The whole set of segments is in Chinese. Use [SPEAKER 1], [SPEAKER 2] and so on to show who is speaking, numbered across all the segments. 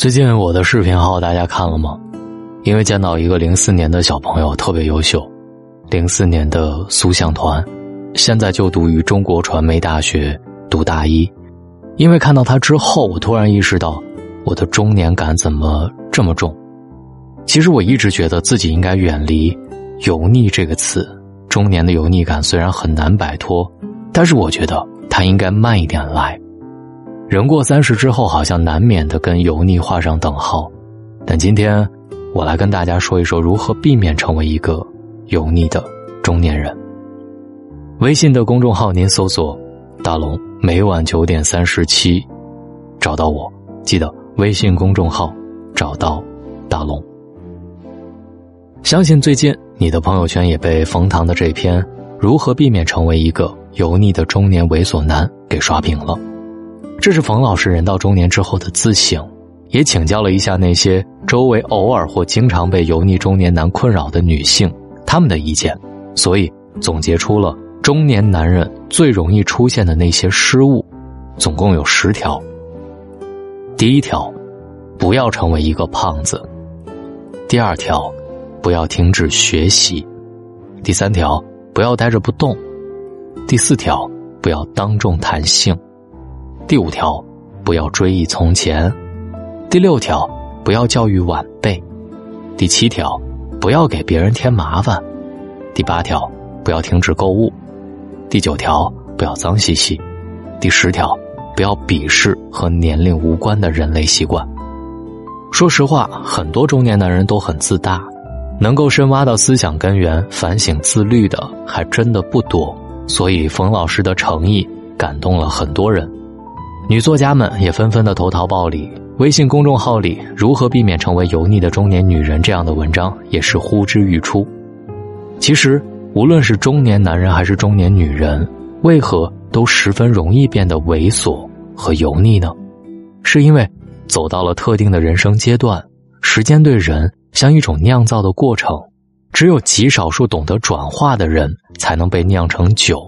[SPEAKER 1] 最近我的视频号大家看了吗？因为见到一个零四年的小朋友特别优秀，零四年的苏向团，现在就读于中国传媒大学读大一。因为看到他之后，我突然意识到我的中年感怎么这么重。其实我一直觉得自己应该远离“油腻”这个词，中年的油腻感虽然很难摆脱，但是我觉得它应该慢一点来。人过三十之后，好像难免的跟油腻画上等号。但今天，我来跟大家说一说如何避免成为一个油腻的中年人。微信的公众号您搜索“大龙”，每晚九点三十七，找到我。记得微信公众号找到大龙。相信最近你的朋友圈也被冯唐的这篇《如何避免成为一个油腻的中年猥琐男》给刷屏了。这是冯老师人到中年之后的自省，也请教了一下那些周围偶尔或经常被油腻中年男困扰的女性，他们的意见，所以总结出了中年男人最容易出现的那些失误，总共有十条。第一条，不要成为一个胖子；第二条，不要停止学习；第三条，不要呆着不动；第四条，不要当众谈性。第五条，不要追忆从前；第六条，不要教育晚辈；第七条，不要给别人添麻烦；第八条，不要停止购物；第九条，不要脏兮兮；第十条，不要鄙视和年龄无关的人类习惯。说实话，很多中年男人都很自大，能够深挖到思想根源、反省自律的还真的不多。所以，冯老师的诚意感动了很多人。女作家们也纷纷的投桃报李，微信公众号里“如何避免成为油腻的中年女人”这样的文章也是呼之欲出。其实，无论是中年男人还是中年女人，为何都十分容易变得猥琐和油腻呢？是因为走到了特定的人生阶段，时间对人像一种酿造的过程，只有极少数懂得转化的人才能被酿成酒，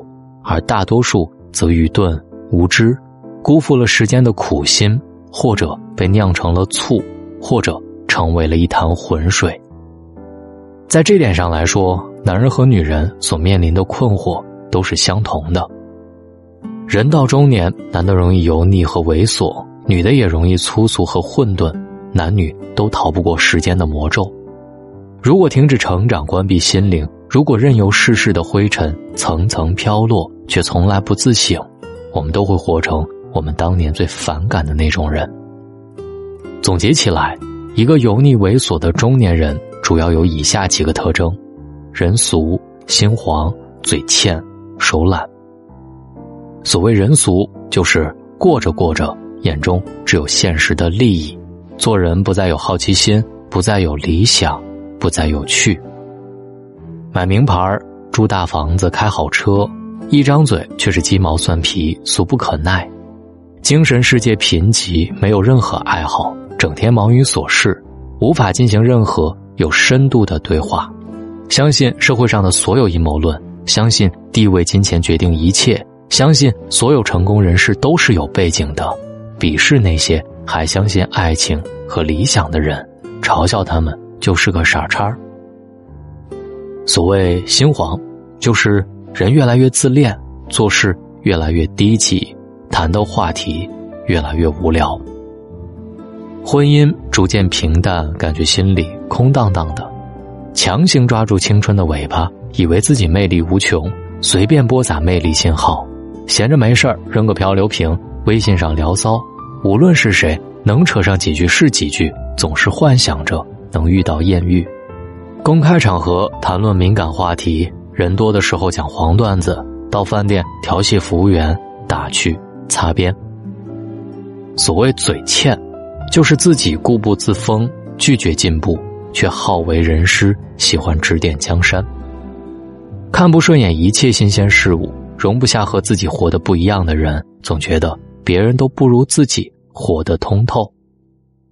[SPEAKER 1] 而大多数则愚钝无知。辜负了时间的苦心，或者被酿成了醋，或者成为了一潭浑水。在这点上来说，男人和女人所面临的困惑都是相同的。人到中年，男的容易油腻和猥琐，女的也容易粗俗和混沌，男女都逃不过时间的魔咒。如果停止成长，关闭心灵；如果任由世事的灰尘层层飘落，却从来不自省，我们都会活成。我们当年最反感的那种人。总结起来，一个油腻猥琐的中年人主要有以下几个特征：人俗、心黄、嘴欠、手懒。所谓人俗，就是过着过着，眼中只有现实的利益，做人不再有好奇心，不再有理想，不再有趣。买名牌、住大房子、开好车，一张嘴却是鸡毛蒜皮、俗不可耐。精神世界贫瘠，没有任何爱好，整天忙于琐事，无法进行任何有深度的对话。相信社会上的所有阴谋论，相信地位金钱决定一切，相信所有成功人士都是有背景的，鄙视那些还相信爱情和理想的人，嘲笑他们就是个傻叉。所谓心黄，就是人越来越自恋，做事越来越低级。谈的话题越来越无聊，婚姻逐渐平淡，感觉心里空荡荡的，强行抓住青春的尾巴，以为自己魅力无穷，随便播撒魅力信号，闲着没事儿扔个漂流瓶，微信上聊骚，无论是谁能扯上几句是几句，总是幻想着能遇到艳遇，公开场合谈论敏感话题，人多的时候讲黄段子，到饭店调戏服务员，打趣。擦边。所谓嘴欠，就是自己固步自封，拒绝进步，却好为人师，喜欢指点江山。看不顺眼一切新鲜事物，容不下和自己活得不一样的人，总觉得别人都不如自己活得通透，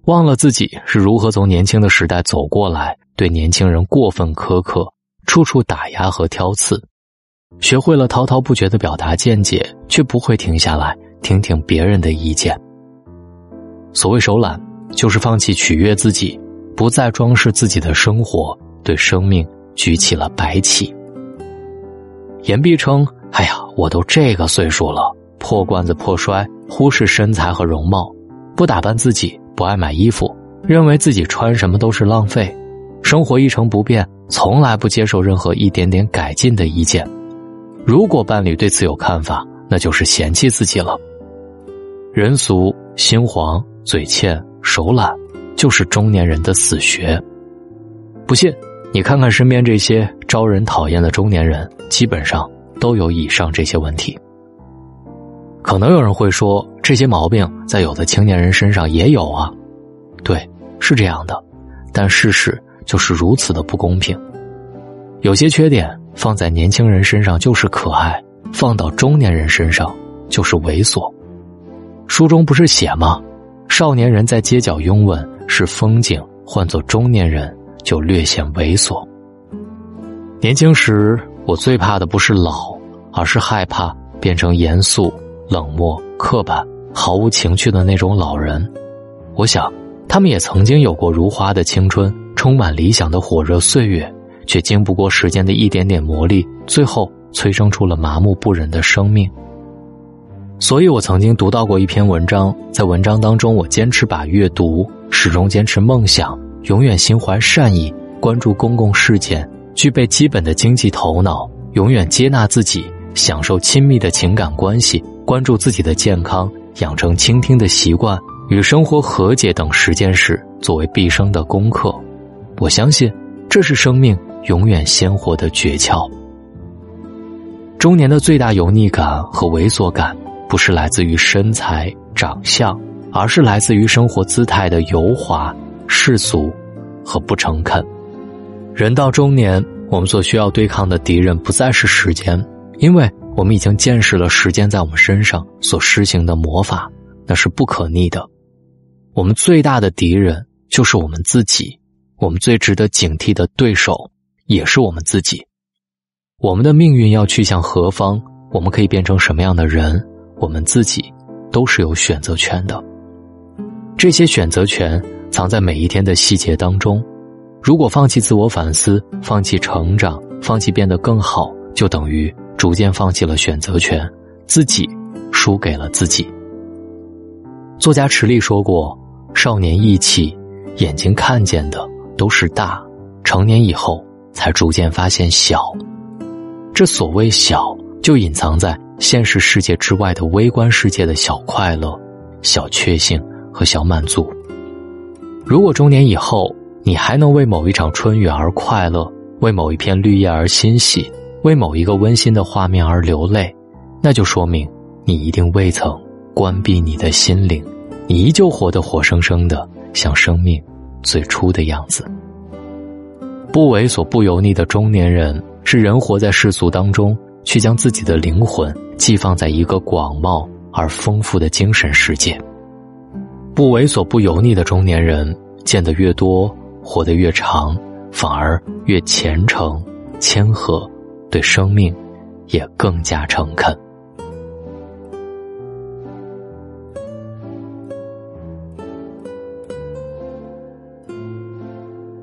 [SPEAKER 1] 忘了自己是如何从年轻的时代走过来，对年轻人过分苛刻，处处打压和挑刺，学会了滔滔不绝的表达见解，却不会停下来。听听别人的意见。所谓手懒，就是放弃取悦自己，不再装饰自己的生活，对生命举起了白旗。言必称：“哎呀，我都这个岁数了，破罐子破摔，忽视身材和容貌，不打扮自己，不爱买衣服，认为自己穿什么都是浪费，生活一成不变，从来不接受任何一点点改进的意见。如果伴侣对此有看法，那就是嫌弃自己了。人俗、心黄、嘴欠。”手懒，就是中年人的死穴。不信，你看看身边这些招人讨厌的中年人，基本上都有以上这些问题。可能有人会说，这些毛病在有的青年人身上也有啊。对，是这样的，但事实就是如此的不公平。有些缺点放在年轻人身上就是可爱，放到中年人身上就是猥琐。书中不是写吗？少年人在街角拥吻是风景，换做中年人就略显猥琐。年轻时我最怕的不是老，而是害怕变成严肃、冷漠、刻板、毫无情趣的那种老人。我想，他们也曾经有过如花的青春，充满理想的火热岁月，却经不过时间的一点点磨砺，最后催生出了麻木不仁的生命。所以我曾经读到过一篇文章，在文章当中，我坚持把阅读，始终坚持梦想，永远心怀善意，关注公共事件，具备基本的经济头脑，永远接纳自己，享受亲密的情感关系，关注自己的健康，养成倾听的习惯，与生活和解等十件事作为毕生的功课。我相信，这是生命永远鲜活的诀窍。中年的最大油腻感和猥琐感。不是来自于身材长相，而是来自于生活姿态的油滑、世俗和不诚恳。人到中年，我们所需要对抗的敌人不再是时间，因为我们已经见识了时间在我们身上所施行的魔法，那是不可逆的。我们最大的敌人就是我们自己，我们最值得警惕的对手也是我们自己。我们的命运要去向何方？我们可以变成什么样的人？我们自己都是有选择权的，这些选择权藏在每一天的细节当中。如果放弃自我反思，放弃成长，放弃变得更好，就等于逐渐放弃了选择权，自己输给了自己。作家池莉说过：“少年意气，眼睛看见的都是大；成年以后，才逐渐发现小。这所谓小，就隐藏在。”现实世界之外的微观世界的小快乐、小确幸和小满足。如果中年以后你还能为某一场春雨而快乐，为某一片绿叶而欣喜，为某一个温馨的画面而流泪，那就说明你一定未曾关闭你的心灵，你依旧活得活生生的，像生命最初的样子。不猥琐、不油腻的中年人，是人活在世俗当中。去将自己的灵魂寄放在一个广袤而丰富的精神世界。不猥琐不油腻的中年人，见得越多，活得越长，反而越虔诚、谦和，对生命也更加诚恳。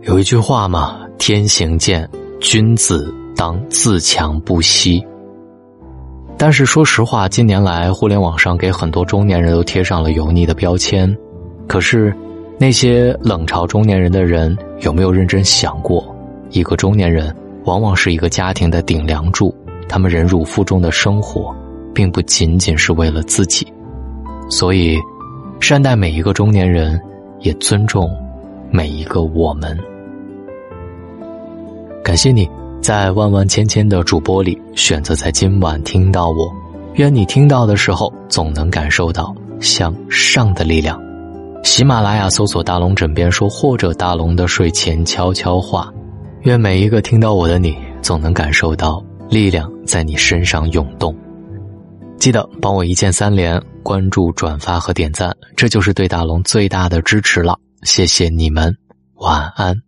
[SPEAKER 1] 有一句话嘛，天行健，君子。当自强不息。但是说实话，近年来互联网上给很多中年人都贴上了油腻的标签。可是，那些冷嘲中年人的人有没有认真想过，一个中年人往往是一个家庭的顶梁柱，他们忍辱负重的生活，并不仅仅是为了自己。所以，善待每一个中年人，也尊重每一个我们。感谢你。在万万千千的主播里，选择在今晚听到我。愿你听到的时候，总能感受到向上的力量。喜马拉雅搜索“大龙枕边说”或者“大龙的睡前悄悄话”。愿每一个听到我的你，总能感受到力量在你身上涌动。记得帮我一键三连，关注、转发和点赞，这就是对大龙最大的支持了。谢谢你们，晚安。